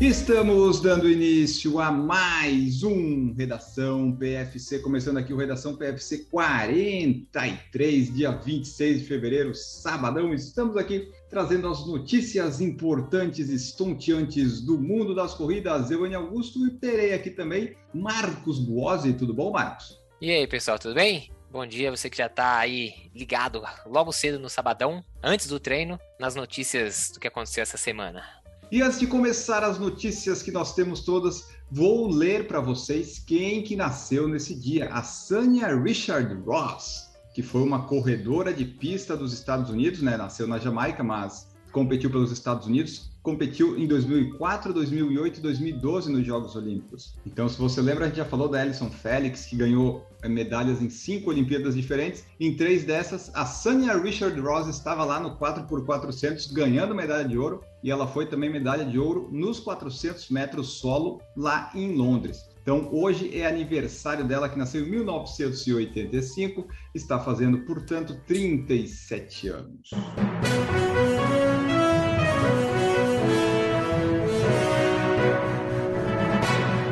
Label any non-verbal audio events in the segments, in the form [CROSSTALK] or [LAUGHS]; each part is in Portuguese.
Estamos dando início a mais um Redação PFC, começando aqui o Redação PFC 43, dia 26 de fevereiro, sabadão. Estamos aqui trazendo as notícias importantes, estonteantes do mundo das corridas. Eu, Ani Augusto, e terei aqui também Marcos Buozzi. Tudo bom, Marcos? E aí, pessoal, tudo bem? Bom dia, você que já está aí ligado logo cedo no sabadão, antes do treino, nas notícias do que aconteceu essa semana. E antes de começar as notícias que nós temos todas, vou ler para vocês quem que nasceu nesse dia. A Sanya Richard Ross, que foi uma corredora de pista dos Estados Unidos, né? Nasceu na Jamaica, mas competiu pelos Estados Unidos, competiu em 2004, 2008 e 2012 nos Jogos Olímpicos. Então, se você lembra, a gente já falou da Alison Felix, que ganhou eh, medalhas em cinco Olimpíadas diferentes. Em três dessas, a Sanya Richard Ross estava lá no 4x400 ganhando medalha de ouro e ela foi também medalha de ouro nos 400 metros solo lá em Londres. Então, hoje é aniversário dela, que nasceu em 1985, está fazendo, portanto, 37 anos.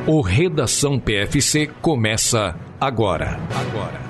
O Redação PFC começa agora. Agora.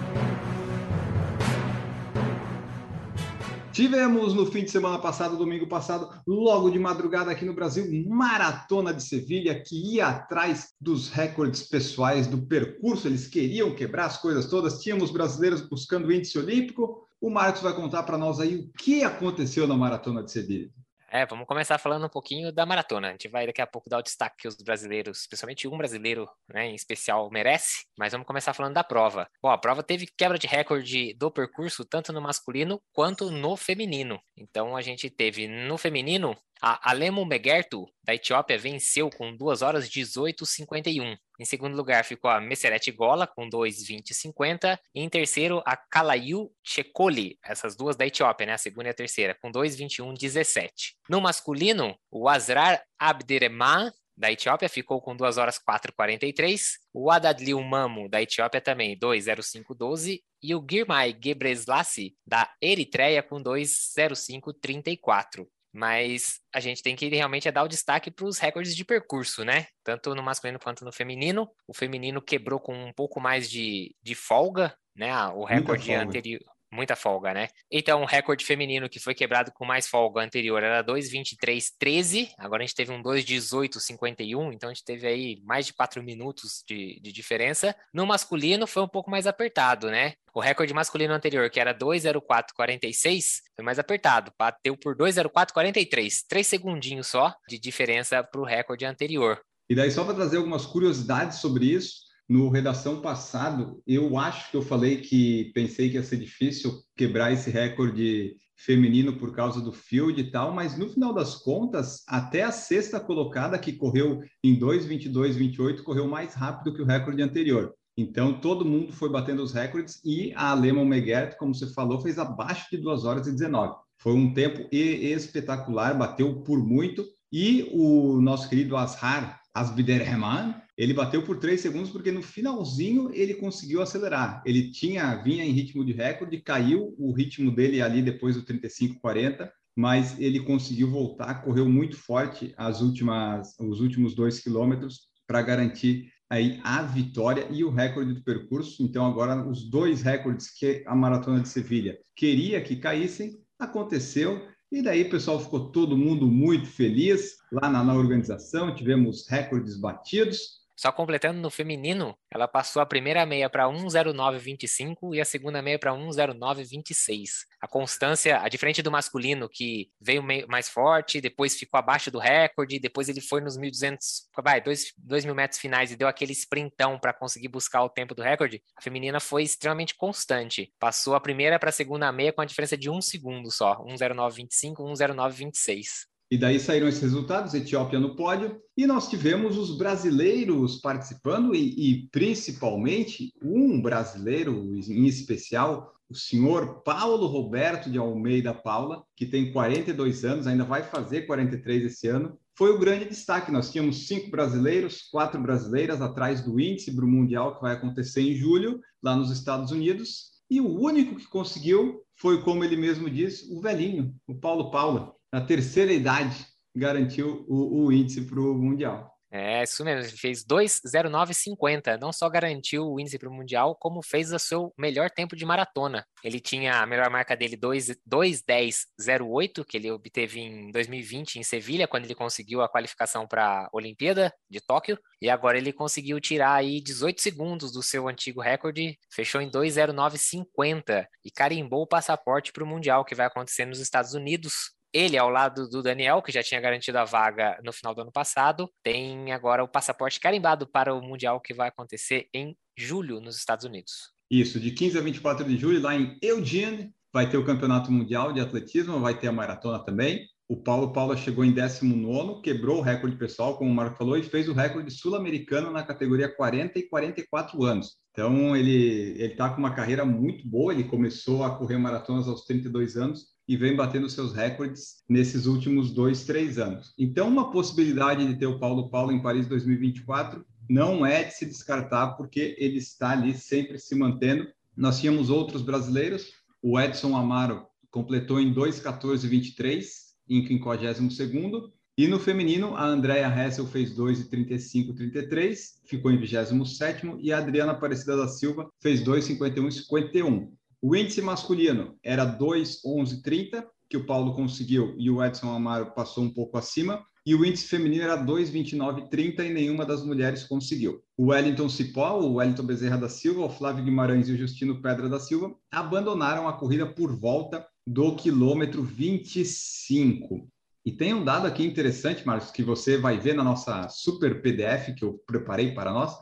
Tivemos no fim de semana passado, domingo passado, logo de madrugada aqui no Brasil, Maratona de Sevilha, que ia atrás dos recordes pessoais do percurso. Eles queriam quebrar as coisas todas. Tínhamos brasileiros buscando o índice olímpico. O Marcos vai contar para nós aí o que aconteceu na Maratona de Sevilha. É, vamos começar falando um pouquinho da maratona. A gente vai daqui a pouco dar o destaque que os brasileiros, principalmente um brasileiro né, em especial, merece, mas vamos começar falando da prova. Bom, a prova teve quebra de recorde do percurso, tanto no masculino quanto no feminino. Então a gente teve no feminino a Alemo Megertu, da Etiópia, venceu com 2 horas 18,51. Em segundo lugar ficou a Messeret Gola, com 2,20,50. E em terceiro, a Kalayu Chekoli, essas duas da Etiópia, né? A segunda e a terceira, com 2,21,17. No masculino, o Azrar Abderrahman, da Etiópia, ficou com 2 horas 4,43. O Adadliu Mamo, da Etiópia, também 2,05,12. E o Girmay Gebreslassi, da Eritreia, com 2,05,34 mas a gente tem que realmente dar o destaque para os recordes de percurso, né? Tanto no masculino quanto no feminino. O feminino quebrou com um pouco mais de, de folga, né? O recorde anterior. Muita folga, né? Então, o recorde feminino que foi quebrado com mais folga anterior era 2,23,13. Agora a gente teve um 2,18,51. Então, a gente teve aí mais de 4 minutos de, de diferença. No masculino, foi um pouco mais apertado, né? O recorde masculino anterior, que era 2,04,46, foi mais apertado. Bateu por 2,04,43. Três segundinhos só de diferença para o recorde anterior. E daí, só para trazer algumas curiosidades sobre isso, no redação passado, eu acho que eu falei que pensei que ia ser difícil quebrar esse recorde feminino por causa do field e tal, mas no final das contas, até a sexta colocada que correu em 2:22:28 correu mais rápido que o recorde anterior. Então todo mundo foi batendo os recordes e a Lemon Megert, como você falou, fez abaixo de 2 horas e 19. Foi um tempo espetacular, bateu por muito. E o nosso querido Ashar Asbiderrahman, ele bateu por três segundos porque no finalzinho ele conseguiu acelerar. Ele tinha vinha em ritmo de recorde, caiu o ritmo dele ali depois do 35-40, mas ele conseguiu voltar, correu muito forte as últimas, os últimos dois quilômetros para garantir aí a vitória e o recorde do percurso. Então agora os dois recordes que a maratona de Sevilha queria que caíssem aconteceu e daí, pessoal, ficou todo mundo muito feliz lá na, na organização, tivemos recordes batidos. Só completando no feminino, ela passou a primeira meia para 1,0925 e a segunda meia para 1,0926. A constância, a diferente do masculino, que veio mais forte, depois ficou abaixo do recorde, depois ele foi nos 1.200, vai, 2, mil metros finais e deu aquele sprintão para conseguir buscar o tempo do recorde. A feminina foi extremamente constante. Passou a primeira para a segunda meia com a diferença de um segundo só, 1,0925, 1,0926. E daí saíram esses resultados, Etiópia no pódio, e nós tivemos os brasileiros participando, e, e, principalmente um brasileiro em especial, o senhor Paulo Roberto de Almeida Paula, que tem 42 anos, ainda vai fazer 43 esse ano, foi o grande destaque. Nós tínhamos cinco brasileiros, quatro brasileiras atrás do índice para o Mundial, que vai acontecer em julho, lá nos Estados Unidos, e o único que conseguiu foi, como ele mesmo disse, o velhinho, o Paulo Paula na terceira idade. garantiu o, o índice para o Mundial. É, isso mesmo, ele fez 2,09,50. Não só garantiu o índice para o Mundial, como fez o seu melhor tempo de maratona. Ele tinha a melhor marca dele 2,10,08, que ele obteve em 2020 em Sevilha, quando ele conseguiu a qualificação para a Olimpíada de Tóquio. E agora ele conseguiu tirar aí 18 segundos do seu antigo recorde, fechou em 2,09,50 e carimbou o passaporte para o Mundial, que vai acontecer nos Estados Unidos ele, ao lado do Daniel, que já tinha garantido a vaga no final do ano passado, tem agora o passaporte carimbado para o Mundial que vai acontecer em julho nos Estados Unidos. Isso, de 15 a 24 de julho, lá em Eugene, vai ter o Campeonato Mundial de Atletismo, vai ter a maratona também. O Paulo Paula chegou em 19, quebrou o recorde pessoal, como o Marco falou, e fez o recorde sul-americano na categoria 40 e 44 anos. Então, ele está com uma carreira muito boa. Ele começou a correr maratonas aos 32 anos e vem batendo seus recordes nesses últimos dois, três anos. Então, uma possibilidade de ter o Paulo Paulo em Paris 2024 não é de se descartar, porque ele está ali sempre se mantendo. Nós tínhamos outros brasileiros, o Edson Amaro completou em 2,14,23 em 52º, e no feminino, a Andrea Hessel fez 2,35,33, ficou em 27º, e a Adriana Aparecida da Silva fez 2,51,51. O índice masculino era 2,11,30, que o Paulo conseguiu e o Edson Amaro passou um pouco acima. E o índice feminino era 2,29,30 e nenhuma das mulheres conseguiu. O Wellington Cipó, o Wellington Bezerra da Silva, o Flávio Guimarães e o Justino Pedra da Silva abandonaram a corrida por volta do quilômetro 25. E tem um dado aqui interessante, Marcos, que você vai ver na nossa super PDF que eu preparei para nós,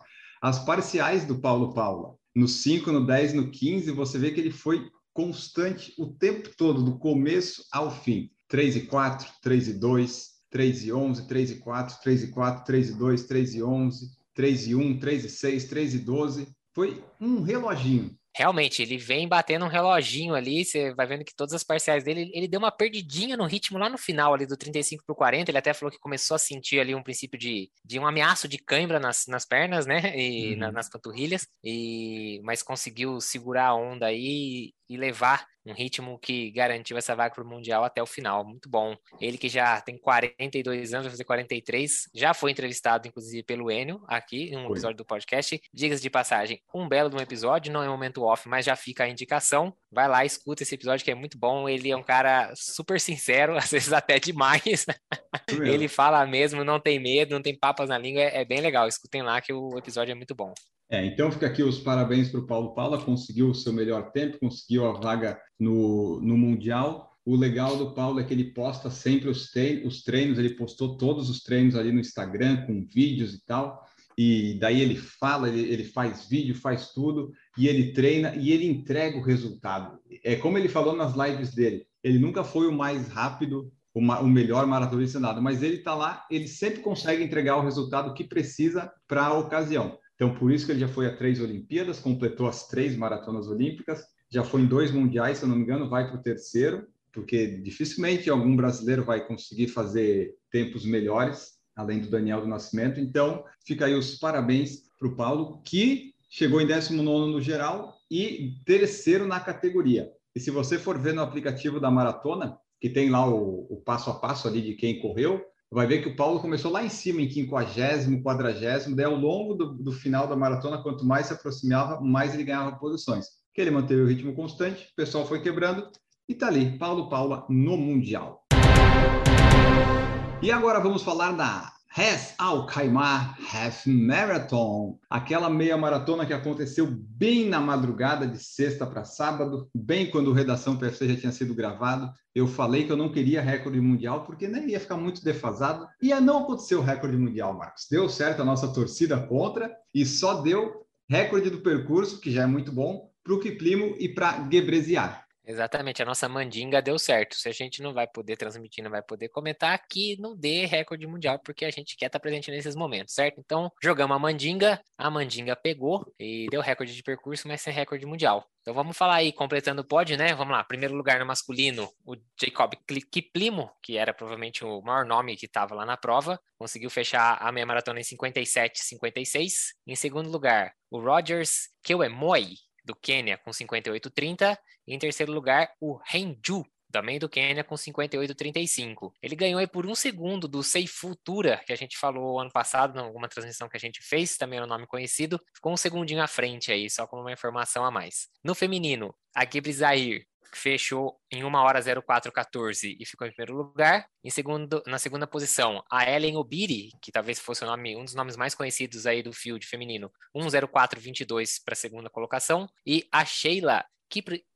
as parciais do Paulo Paula no 5, no 10, no 15, você vê que ele foi constante o tempo todo, do começo ao fim. 3 e 4, 3 e 2, 3 e 11, 3 e 4, 3 e 4, 3 e 2, 3 e 11, 3 e 1, 3 e 6, 3 e 12. Foi um reloginho realmente, ele vem batendo um reloginho ali, você vai vendo que todas as parciais dele, ele deu uma perdidinha no ritmo lá no final ali do 35 para o 40, ele até falou que começou a sentir ali um princípio de, de um ameaço de cãibra nas, nas pernas, né, e uhum. na, nas panturrilhas, e, mas conseguiu segurar a onda aí e levar um ritmo que garantiu essa vaga para o Mundial até o final. Muito bom. Ele que já tem 42 anos, vai fazer 43, já foi entrevistado, inclusive, pelo Enio, aqui, em um episódio do podcast. Digas de passagem, um belo de um episódio, não é momento off, mas já fica a indicação. Vai lá, escuta esse episódio que é muito bom. Ele é um cara super sincero, [LAUGHS] às vezes até demais. Ele fala mesmo, não tem medo, não tem papas na língua, é, é bem legal. Escutem lá que o episódio é muito bom. É, então fica aqui os parabéns para o Paulo Paula, conseguiu o seu melhor tempo, conseguiu a vaga no, no Mundial. O legal do Paulo é que ele posta sempre os, os treinos, ele postou todos os treinos ali no Instagram, com vídeos e tal. E daí ele fala, ele, ele faz vídeo, faz tudo, e ele treina e ele entrega o resultado. É como ele falou nas lives dele, ele nunca foi o mais rápido, o, o melhor maratonista nada, mas ele está lá, ele sempre consegue entregar o resultado que precisa para a ocasião. Então, por isso que ele já foi a três Olimpíadas, completou as três maratonas olímpicas, já foi em dois mundiais, se eu não me engano, vai para o terceiro, porque dificilmente algum brasileiro vai conseguir fazer tempos melhores, além do Daniel do Nascimento. Então, fica aí os parabéns para o Paulo, que chegou em 19 no geral e terceiro na categoria. E se você for ver no aplicativo da maratona, que tem lá o, o passo a passo ali de quem correu, vai ver que o Paulo começou lá em cima, em 50, 40, daí ao longo do, do, final da maratona, quanto mais se aproximava, mais ele ganhava posições. Que ele manteve o ritmo constante, o pessoal foi quebrando, e tá ali, Paulo Paula no Mundial. E agora vamos falar da Res Al Khaimah Half Marathon, aquela meia maratona que aconteceu bem na madrugada de sexta para sábado, bem quando o Redação PFC já tinha sido gravado. Eu falei que eu não queria recorde mundial porque nem ia ficar muito defasado. E não aconteceu o recorde mundial, Marcos. Deu certo a nossa torcida contra e só deu recorde do percurso, que já é muito bom, para o Kiplimo e para Gebreziar. Exatamente, a nossa mandinga deu certo. Se a gente não vai poder transmitir, não vai poder comentar, que não dê recorde mundial, porque a gente quer estar presente nesses momentos, certo? Então, jogamos a mandinga, a mandinga pegou e deu recorde de percurso, mas sem recorde mundial. Então vamos falar aí, completando o pódio, né? Vamos lá. Primeiro lugar no masculino, o Jacob Kiplimo, que era provavelmente o maior nome que estava lá na prova, conseguiu fechar a meia maratona em 57,56. Em segundo lugar, o Rogers Kewemoi, do Quênia com 58,30. E em terceiro lugar, o Renju, também do Quênia com 58,35. Ele ganhou aí por um segundo do Seifutura, que a gente falou ano passado, em alguma transmissão que a gente fez, também era um nome conhecido, ficou um segundinho à frente aí, só como uma informação a mais. No feminino, a Zahir fechou em 1 hora 0414 e ficou em primeiro lugar. Em segundo, na segunda posição, a Ellen Obiri, que talvez fosse nome, um dos nomes mais conhecidos aí do field feminino, 10422 para a segunda colocação. E a Sheila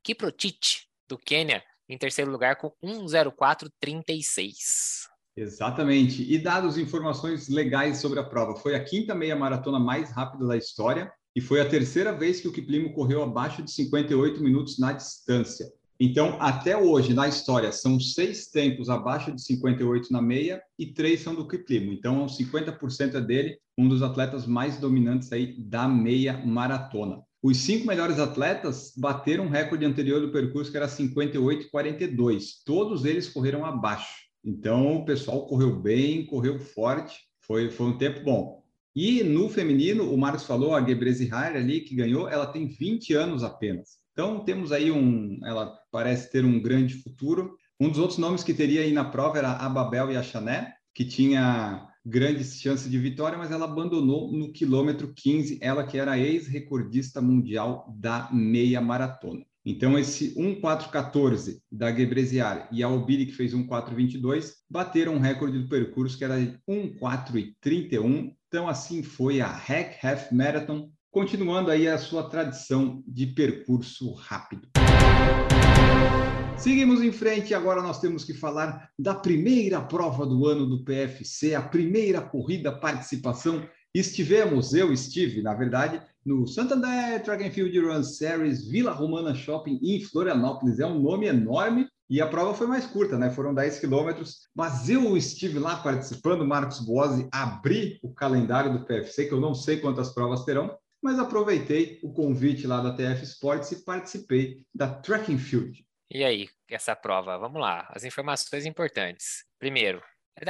Kiprotich, do Quênia, em terceiro lugar com 10436. Exatamente. E dados informações legais sobre a prova. Foi a quinta meia maratona mais rápida da história e foi a terceira vez que o Kiplimo correu abaixo de 58 minutos na distância. Então, até hoje, na história, são seis tempos abaixo de 58 na meia e três são do Kiplimo. Então, 50% é dele, um dos atletas mais dominantes aí da meia maratona. Os cinco melhores atletas bateram um recorde anterior do percurso, que era 58,42. Todos eles correram abaixo. Então, o pessoal correu bem, correu forte, foi, foi um tempo bom. E no feminino, o Marcos falou, a Gebrezi ali, que ganhou, ela tem 20 anos apenas. Então, temos aí um. Ela parece ter um grande futuro. Um dos outros nomes que teria aí na prova era a Babel e a Chané, que tinha grandes chances de vitória, mas ela abandonou no quilômetro 15, ela que era ex-recordista mundial da meia maratona. Então, esse 1,414 da Gebreziar e a Albiri, que fez 1,422, bateram o recorde do percurso, que era 1,431. Então, assim foi a Hack Half Marathon, continuando aí a sua tradição de percurso rápido. Seguimos em frente agora nós temos que falar da primeira prova do ano do PFC, a primeira corrida participação. Estivemos, eu estive, na verdade, no Santander Track and Field Run Series Vila Romana Shopping em Florianópolis. É um nome enorme e a prova foi mais curta, né? Foram 10 quilômetros, mas eu estive lá participando, Marcos Boazzi, abri o calendário do PFC, que eu não sei quantas provas terão, mas aproveitei o convite lá da TF Sports e participei da Track and Field. E aí, essa prova? Vamos lá, as informações importantes. Primeiro,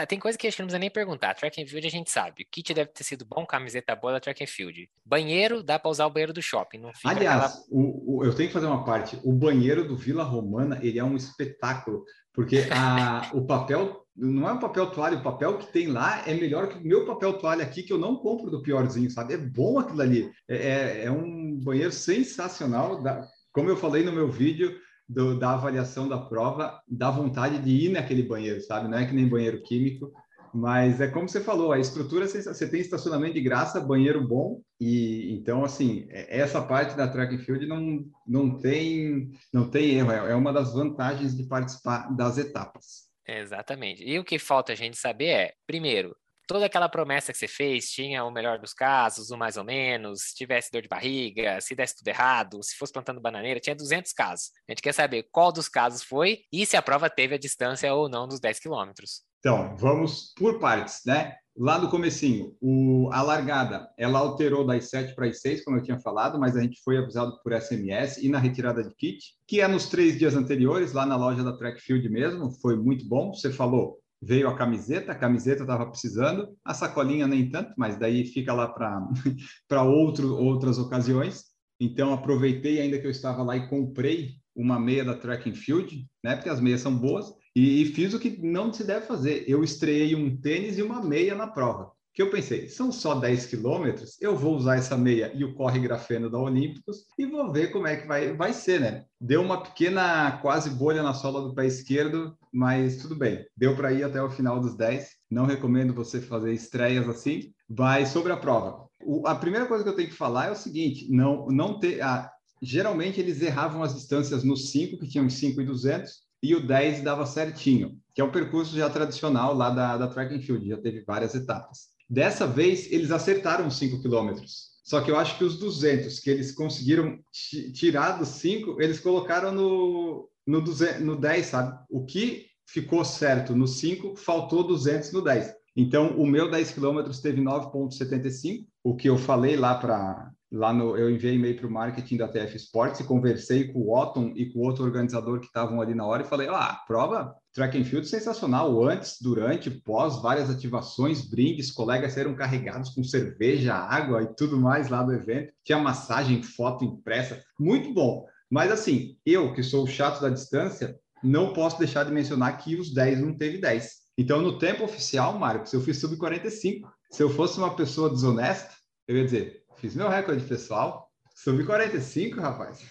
tem coisa que a gente não precisa nem perguntar. Track and field a gente sabe. O kit deve ter sido bom, camiseta boa da track and field. Banheiro, dá para usar o banheiro do shopping. Aliás, aquela... o, o, eu tenho que fazer uma parte. O banheiro do Vila Romana, ele é um espetáculo. Porque a, o papel, não é um papel toalha, o papel que tem lá é melhor que o meu papel toalha aqui, que eu não compro do piorzinho, sabe? É bom aquilo ali. É, é, é um banheiro sensacional. Da, como eu falei no meu vídeo, do, da avaliação da prova, dá vontade de ir naquele banheiro, sabe? Não é que nem banheiro químico, mas é como você falou, a estrutura você tem estacionamento de graça, banheiro bom e então assim é, essa parte da track and field não não tem não tem erro, é, é uma das vantagens de participar das etapas. Exatamente. E o que falta a gente saber é, primeiro, toda aquela promessa que você fez tinha o melhor dos casos, o mais ou menos, se tivesse dor de barriga, se desse tudo errado, se fosse plantando bananeira, tinha 200 casos. A gente quer saber qual dos casos foi e se a prova teve a distância ou não dos 10 quilômetros. Então, vamos por partes, né? Lá no comecinho, o, a largada, ela alterou das 7 para as 6, como eu tinha falado, mas a gente foi avisado por SMS e na retirada de kit, que é nos três dias anteriores, lá na loja da Trackfield mesmo, foi muito bom. Você falou, veio a camiseta, a camiseta estava precisando, a sacolinha nem tanto, mas daí fica lá para [LAUGHS] outras ocasiões. Então aproveitei ainda que eu estava lá e comprei uma meia da Track Field, né? Porque as meias são boas e, e fiz o que não se deve fazer. Eu estreiei um tênis e uma meia na prova que eu pensei, são só 10 quilômetros, eu vou usar essa meia e o corre grafeno da Olímpicos e vou ver como é que vai, vai ser, né? Deu uma pequena quase bolha na sola do pé esquerdo, mas tudo bem, deu para ir até o final dos 10. Não recomendo você fazer estreias assim. Vai sobre a prova. O, a primeira coisa que eu tenho que falar é o seguinte: não, não ter. Ah, geralmente eles erravam as distâncias no 5, que tinham 5 e 200, e o 10 dava certinho, que é um percurso já tradicional lá da, da Track and Field, já teve várias etapas. Dessa vez, eles acertaram 5 quilômetros. Só que eu acho que os 200 que eles conseguiram tirar dos 5, eles colocaram no, no, 200, no 10, sabe? O que ficou certo no 5, faltou 200 no 10. Então, o meu 10 quilômetros teve 9,75, o que eu falei lá para. Lá no, eu enviei e-mail para o marketing da TF Sports e conversei com o Otton e com outro organizador que estavam ali na hora e falei: ah, prova track and field sensacional, antes, durante, pós, várias ativações, brindes, colegas saíram carregados com cerveja, água e tudo mais lá do evento, tinha massagem, foto impressa, muito bom. Mas assim, eu que sou o chato da distância, não posso deixar de mencionar que os 10 não teve 10. Então, no tempo oficial, Marcos, eu fiz sub 45. Se eu fosse uma pessoa desonesta, eu ia dizer, fiz meu recorde pessoal, sub 45, rapaz.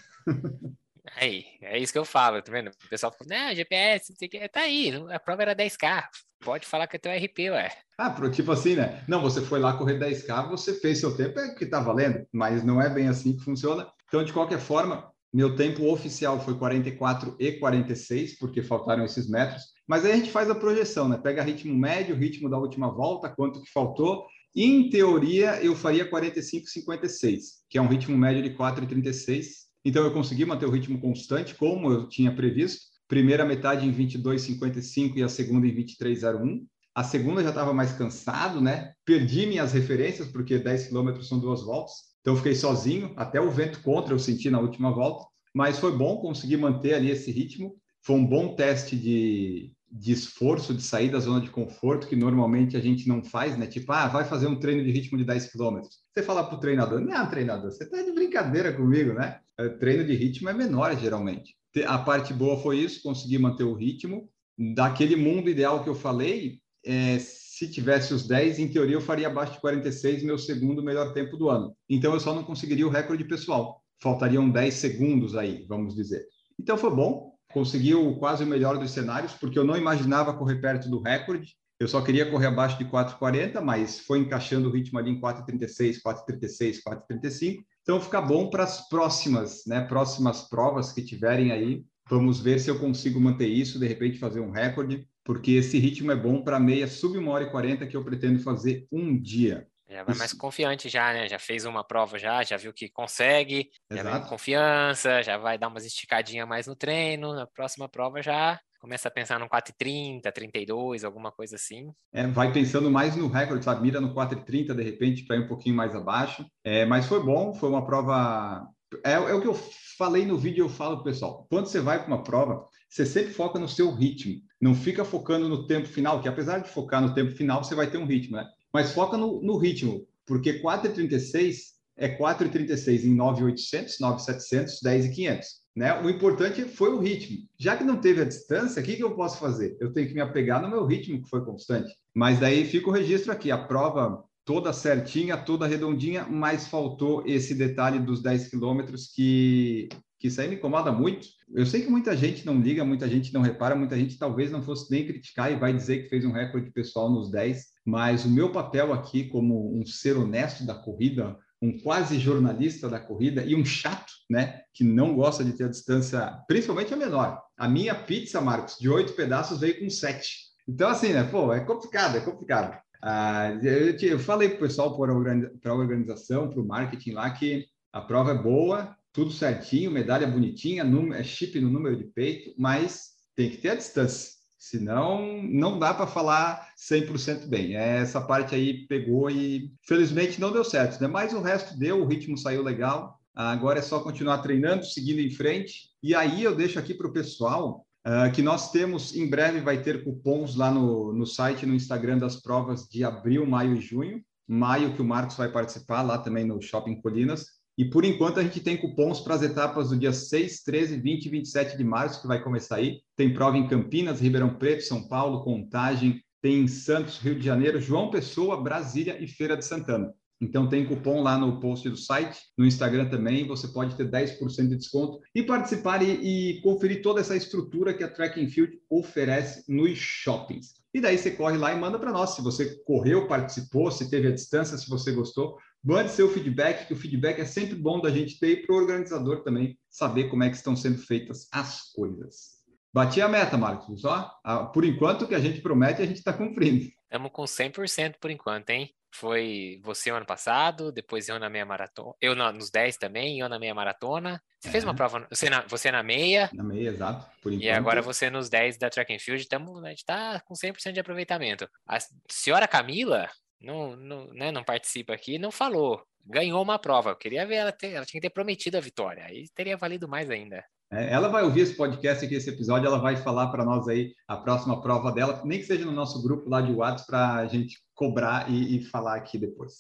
Aí, é isso que eu falo, tá vendo? O pessoal fala, não, GPS, não sei o que, tá aí, a prova era 10K, pode falar que é teu RP, ué. Ah, pro, tipo assim, né? Não, você foi lá correr 10K, você fez seu tempo, é que tá valendo, mas não é bem assim que funciona. Então, de qualquer forma, meu tempo oficial foi 44 e 46, porque faltaram esses metros, mas aí a gente faz a projeção, né? Pega ritmo médio, ritmo da última volta, quanto que faltou, em teoria, eu faria 45,56, que é um ritmo médio de 4,36 então, eu consegui manter o ritmo constante, como eu tinha previsto. Primeira metade em 22,55 e a segunda em 23,01. A segunda já estava mais cansado, né? Perdi minhas referências, porque 10 quilômetros são duas voltas. Então, fiquei sozinho. Até o vento contra eu senti na última volta. Mas foi bom conseguir manter ali esse ritmo. Foi um bom teste de, de esforço, de sair da zona de conforto, que normalmente a gente não faz, né? Tipo, ah, vai fazer um treino de ritmo de 10 quilômetros. Você fala para o treinador, não, treinador, você está de brincadeira comigo, né? É, treino de ritmo é menor, geralmente. A parte boa foi isso, conseguir manter o ritmo. Daquele mundo ideal que eu falei, é, se tivesse os 10, em teoria eu faria abaixo de 46, meu segundo melhor tempo do ano. Então eu só não conseguiria o recorde pessoal. Faltariam 10 segundos aí, vamos dizer. Então foi bom, conseguiu quase o melhor dos cenários, porque eu não imaginava correr perto do recorde. Eu só queria correr abaixo de 4,40, mas foi encaixando o ritmo ali em 4,36, 4,36, 4,35. Então fica bom para as próximas, né, próximas provas que tiverem aí. Vamos ver se eu consigo manter isso, de repente fazer um recorde, porque esse ritmo é bom para meia sub 1 hora e 40 que eu pretendo fazer um dia. Já vai mais confiante já, né? Já fez uma prova já, já viu que consegue, Exato. já vai com confiança, já vai dar umas esticadinhas mais no treino, na próxima prova já começa a pensar no 4,30, 32, alguma coisa assim. É, vai pensando mais no recorde, sabe? Mira no 4,30 de repente para ir um pouquinho mais abaixo. É, mas foi bom, foi uma prova. É, é o que eu falei no vídeo, eu falo pro pessoal. Quando você vai para uma prova, você sempre foca no seu ritmo. Não fica focando no tempo final, que apesar de focar no tempo final, você vai ter um ritmo, né? Mas foca no, no ritmo, porque 4,36 é 4,36 em 9,800, 9,700, 10,500. Né? O importante foi o ritmo. Já que não teve a distância, o que, que eu posso fazer? Eu tenho que me apegar no meu ritmo, que foi constante. Mas daí fica o registro aqui, a prova toda certinha, toda redondinha, mas faltou esse detalhe dos 10 quilômetros que que isso aí me incomoda muito. Eu sei que muita gente não liga, muita gente não repara, muita gente talvez não fosse nem criticar e vai dizer que fez um recorde pessoal nos 10, mas o meu papel aqui como um ser honesto da corrida, um quase jornalista da corrida e um chato, né, que não gosta de ter a distância, principalmente a menor. A minha pizza, Marcos, de oito pedaços veio com sete. Então, assim, né, pô, é complicado, é complicado. Ah, eu, eu falei para o pessoal, para a organização, para o marketing lá, que a prova é boa, tudo certinho, medalha bonitinha, é chip no número de peito, mas tem que ter a distância. Senão, não dá para falar 100% bem. É, essa parte aí pegou e, felizmente, não deu certo, né? Mas o resto deu, o ritmo saiu legal. Agora é só continuar treinando, seguindo em frente. E aí eu deixo aqui para o pessoal uh, que nós temos, em breve, vai ter cupons lá no, no site, no Instagram das provas de abril, maio e junho. Maio que o Marcos vai participar lá também no Shopping Colinas. E por enquanto a gente tem cupons para as etapas do dia 6, 13, 20 e 27 de março, que vai começar aí. Tem prova em Campinas, Ribeirão Preto, São Paulo, Contagem, tem em Santos, Rio de Janeiro, João Pessoa, Brasília e Feira de Santana. Então tem cupom lá no post do site, no Instagram também, você pode ter 10% de desconto e participar e, e, conferir toda essa estrutura que a Track Field oferece nos shoppings. E daí você corre lá e manda para nós se você correu, participou, se teve a distância, se você gostou. Mande seu feedback, que o feedback é sempre bom da gente ter e para o organizador também saber como é que estão sendo feitas as coisas. Bati a meta, Marcos. Ó, por enquanto, o que a gente promete, a gente está cumprindo. Estamos com 100% por enquanto, hein? Foi você ano passado, depois eu na meia maratona. Eu na, nos 10 também, eu na meia maratona. Você é. fez uma prova, você na, você na meia. Na meia, exato. Por enquanto. E agora você nos 10 da track and field. Tamo, a gente está com 100% de aproveitamento. A senhora Camila, não, não, né, não participa aqui, não falou. Ganhou uma prova. Eu queria ver ela ter, ela tinha que ter prometido a vitória. Aí teria valido mais ainda. É, ela vai ouvir esse podcast aqui, esse episódio, ela vai falar para nós aí a próxima prova dela, nem que seja no nosso grupo lá de WhatsApp para a gente cobrar e, e falar aqui depois.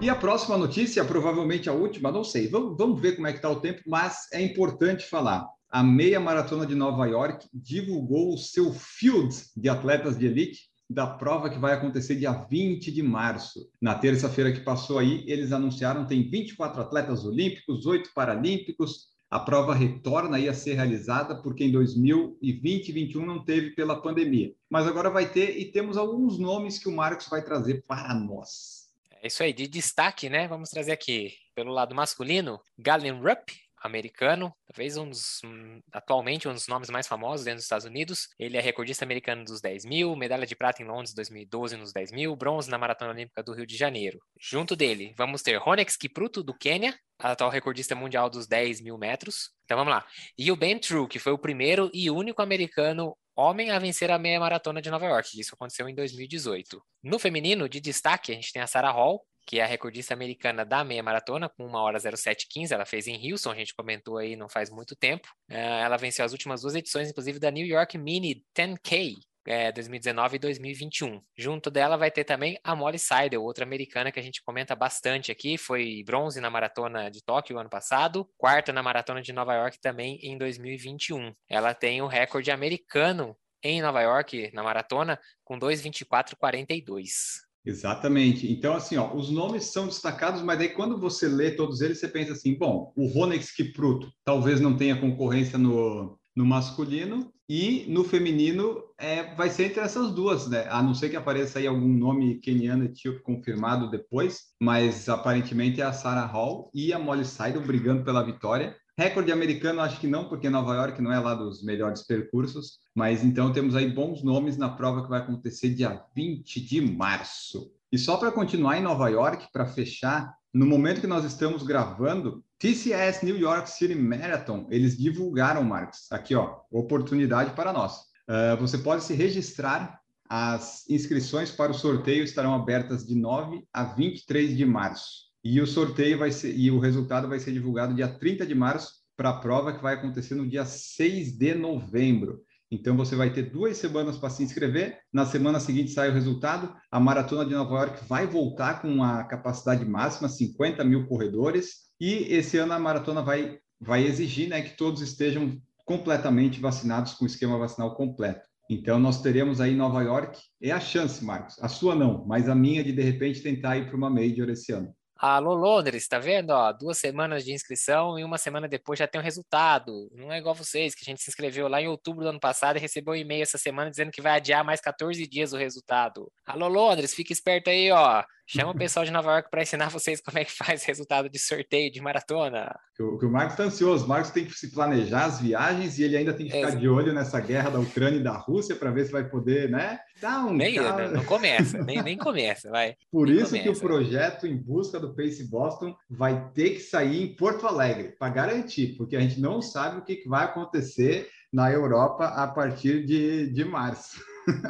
E a próxima notícia, provavelmente a última, não sei. Vamos, vamos ver como é que está o tempo, mas é importante falar. a meia maratona de Nova York divulgou o seu field de atletas de elite da prova que vai acontecer dia 20 de março. Na terça-feira que passou aí, eles anunciaram tem 24 atletas olímpicos, 8 paralímpicos. A prova retorna aí a ser realizada porque em 2020 e 2021 não teve pela pandemia. Mas agora vai ter e temos alguns nomes que o Marcos vai trazer para nós. É isso aí, de destaque, né? Vamos trazer aqui pelo lado masculino, Galen Rupp, americano, talvez um dos, um, atualmente um dos nomes mais famosos dentro dos Estados Unidos. Ele é recordista americano dos 10 mil, medalha de prata em Londres 2012 nos 10 mil, bronze na Maratona Olímpica do Rio de Janeiro. Junto dele, vamos ter Ronex Kipruto, do Quênia, atual recordista mundial dos 10 mil metros. Então vamos lá. E o Ben True, que foi o primeiro e único americano homem a vencer a meia maratona de Nova York. Isso aconteceu em 2018. No feminino, de destaque, a gente tem a Sarah Hall, que é a recordista americana da meia maratona, com 1 hora 0715. Ela fez em Houston, a gente comentou aí não faz muito tempo. É, ela venceu as últimas duas edições, inclusive da New York Mini 10K, é, 2019 e 2021. Junto dela vai ter também a Molly Seidel, outra americana que a gente comenta bastante aqui. Foi bronze na maratona de Tóquio ano passado, quarta na maratona de Nova York também em 2021. Ela tem o recorde americano em Nova York na maratona com 2:24:42. Exatamente. Então, assim, ó, os nomes são destacados, mas daí quando você lê todos eles, você pensa assim, bom, o Ronex Kipruto talvez não tenha concorrência no, no masculino e no feminino é, vai ser entre essas duas, né? A não ser que apareça aí algum nome keniano etíope confirmado depois, mas aparentemente é a Sarah Hall e a Molly Seidel brigando pela vitória. Recorde americano, acho que não, porque Nova York não é lá dos melhores percursos, mas então temos aí bons nomes na prova que vai acontecer dia 20 de março. E só para continuar em Nova York, para fechar, no momento que nós estamos gravando, TCS New York City Marathon, eles divulgaram, Marcos, aqui ó, oportunidade para nós. Uh, você pode se registrar, as inscrições para o sorteio estarão abertas de 9 a 23 de março. E o sorteio vai ser, e o resultado vai ser divulgado dia 30 de março para a prova que vai acontecer no dia 6 de novembro. Então você vai ter duas semanas para se inscrever. Na semana seguinte sai o resultado. A maratona de Nova York vai voltar com a capacidade máxima, 50 mil corredores. E esse ano a maratona vai, vai exigir né, que todos estejam completamente vacinados com o esquema vacinal completo. Então nós teremos aí Nova York. É a chance, Marcos. A sua não, mas a minha de de repente tentar ir para uma major esse ano. Alô, Londres, tá vendo? Ó, duas semanas de inscrição e uma semana depois já tem o um resultado. Não é igual vocês, que a gente se inscreveu lá em outubro do ano passado e recebeu um e-mail essa semana dizendo que vai adiar mais 14 dias o resultado. Alô, Londres, fica esperto aí, ó. Chama o pessoal de Nova York para ensinar vocês como é que faz resultado de sorteio de maratona. O, o Marcos está ansioso. O Marcos tem que se planejar as viagens e ele ainda tem que ficar de olho nessa guerra da Ucrânia e da Rússia para ver se vai poder, né? Dar um nem, não, não, começa, nem, nem [LAUGHS] começa, vai. Por nem isso começa. que o projeto em busca do Pace Boston vai ter que sair em Porto Alegre para garantir, porque a gente não sabe o que vai acontecer na Europa a partir de, de março.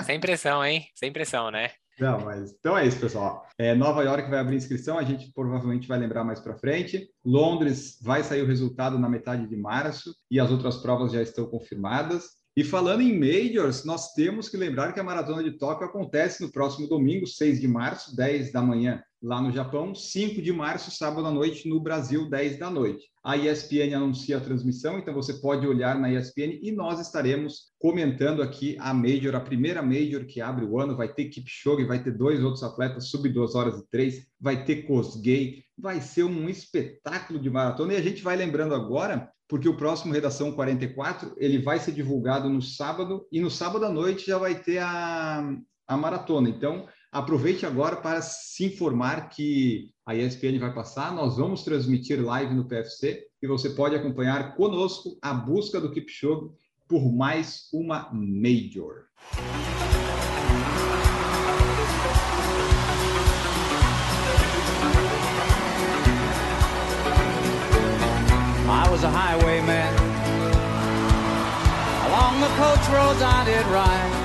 Sem pressão, hein? Sem pressão, né? Não, mas então é isso, pessoal. É, Nova York vai abrir inscrição, a gente provavelmente vai lembrar mais para frente. Londres vai sair o resultado na metade de março e as outras provas já estão confirmadas. E falando em majors, nós temos que lembrar que a Maratona de Tóquio acontece no próximo domingo, 6 de março, 10 da manhã, lá no Japão, 5 de março, sábado à noite, no Brasil, 10 da noite. A ESPN anuncia a transmissão, então você pode olhar na ESPN e nós estaremos comentando aqui a Major, a primeira Major que abre o ano. Vai ter Kipchoge, vai ter dois outros atletas sub 2 horas e 3, vai ter Kosgei, vai ser um espetáculo de maratona. E a gente vai lembrando agora porque o próximo Redação 44 ele vai ser divulgado no sábado e no sábado à noite já vai ter a, a maratona. Então, aproveite agora para se informar que a ESPN vai passar, nós vamos transmitir live no PFC e você pode acompanhar conosco a busca do Kipchoge por mais uma Major. was a highwayman. Along the coach roads I did ride.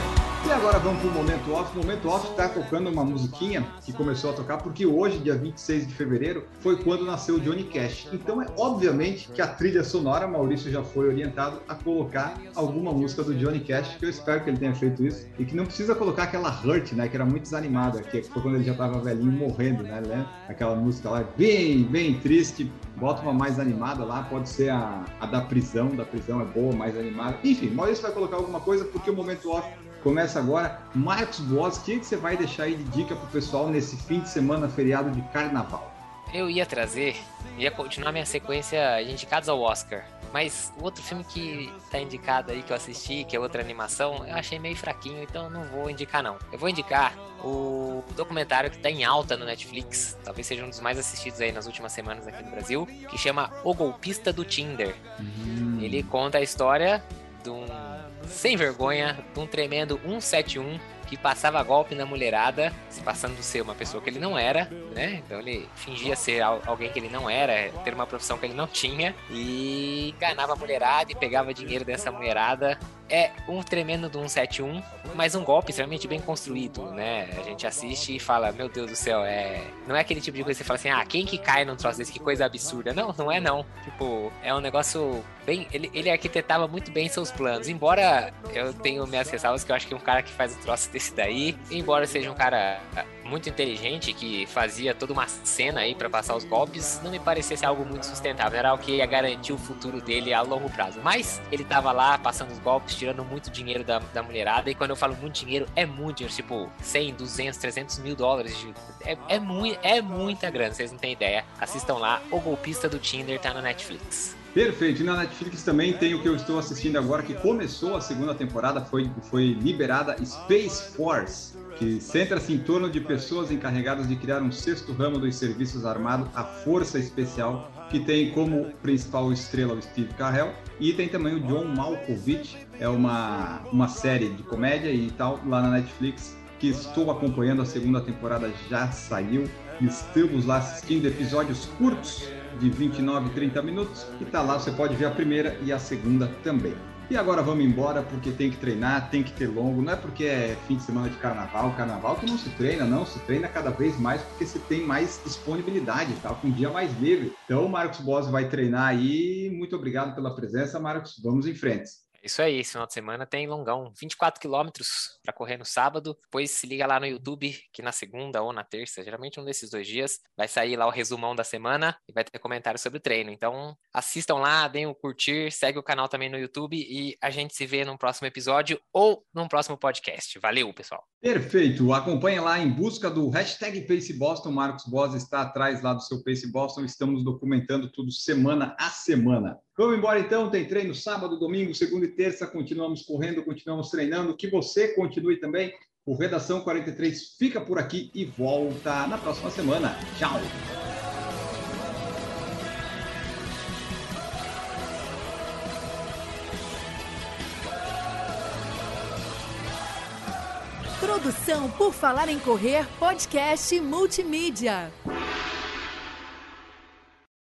Agora vamos para o Momento Off. O Momento Off está tocando uma musiquinha que começou a tocar porque hoje, dia 26 de fevereiro, foi quando nasceu o Johnny Cash. Então é obviamente que a trilha sonora, Maurício já foi orientado a colocar alguma música do Johnny Cash, que eu espero que ele tenha feito isso, e que não precisa colocar aquela Hurt, né, que era muito desanimada, que foi quando ele já estava velhinho morrendo, né, lembra? Aquela música lá bem, bem triste, bota uma mais animada lá, pode ser a, a da prisão, da prisão é boa, mais animada. Enfim, Maurício vai colocar alguma coisa porque o Momento Off Começa agora. Marcos Boas, o que, que você vai deixar aí de dica pro pessoal nesse fim de semana feriado de carnaval? Eu ia trazer, ia continuar minha sequência de indicados ao Oscar. Mas o outro filme que tá indicado aí que eu assisti, que é outra animação, eu achei meio fraquinho, então eu não vou indicar não. Eu vou indicar o documentário que tá em alta no Netflix, talvez seja um dos mais assistidos aí nas últimas semanas aqui no Brasil, que chama O Golpista do Tinder. Hum. Ele conta a história de um sem vergonha, de um tremendo 171 que passava golpe na mulherada, se passando ser uma pessoa que ele não era, né? Então ele fingia ser alguém que ele não era, ter uma profissão que ele não tinha e enganava a mulherada e pegava dinheiro dessa mulherada. É um tremendo do 171, mas um golpe extremamente bem construído, né? A gente assiste e fala, meu Deus do céu, é. Não é aquele tipo de coisa que você fala assim, ah, quem que cai num troço desse? Que coisa absurda. Não, não é não. Tipo, é um negócio bem. Ele, ele arquitetava muito bem seus planos. Embora eu tenha minhas ressalvas, que eu acho que um cara que faz um troço desse daí, embora seja um cara muito inteligente que fazia toda uma cena aí para passar os golpes, não me parecesse algo muito sustentável. Era o que ia garantir o futuro dele a longo prazo. Mas ele tava lá passando os golpes, tirando muito dinheiro da, da mulherada. E quando eu falo muito dinheiro, é muito dinheiro, tipo 100, 200, 300 mil dólares. De, é, é, muito, é muita grana, vocês não têm ideia. Assistam lá, O Golpista do Tinder tá na Netflix. Perfeito. E na Netflix também tem o que eu estou assistindo agora, que começou a segunda temporada, foi, foi liberada Space Force, que centra-se em torno de pessoas encarregadas de criar um sexto ramo dos serviços armados, a Força Especial, que tem como principal estrela o Steve Carell, e tem também o John Malkovich, é uma, uma série de comédia e tal, lá na Netflix, que estou acompanhando, a segunda temporada já saiu, estamos lá assistindo episódios curtos de 29 e 30 minutos, e tá lá, você pode ver a primeira e a segunda também. E agora vamos embora porque tem que treinar, tem que ter longo, não é porque é fim de semana de carnaval, carnaval que não se treina, não, se treina cada vez mais porque você tem mais disponibilidade, tá com um dia mais livre. Então o Marcos Boss vai treinar aí, muito obrigado pela presença, Marcos, vamos em frente. Isso aí, esse final de semana tem longão, 24 quilômetros para correr no sábado. Depois se liga lá no YouTube, que na segunda ou na terça, geralmente um desses dois dias, vai sair lá o resumão da semana e vai ter comentário sobre o treino. Então assistam lá, deem o um curtir, segue o canal também no YouTube e a gente se vê num próximo episódio ou num próximo podcast. Valeu, pessoal! Perfeito! Acompanhe lá em busca do hashtag Pace Boston. Marcos Boss está atrás lá do seu Pace Boston. Estamos documentando tudo semana a semana. Vamos embora então, tem treino sábado, domingo, segunda e terça, continuamos correndo, continuamos treinando, que você continue também. O Redação 43 fica por aqui e volta na próxima semana. Tchau! Produção por Falar em Correr, podcast multimídia.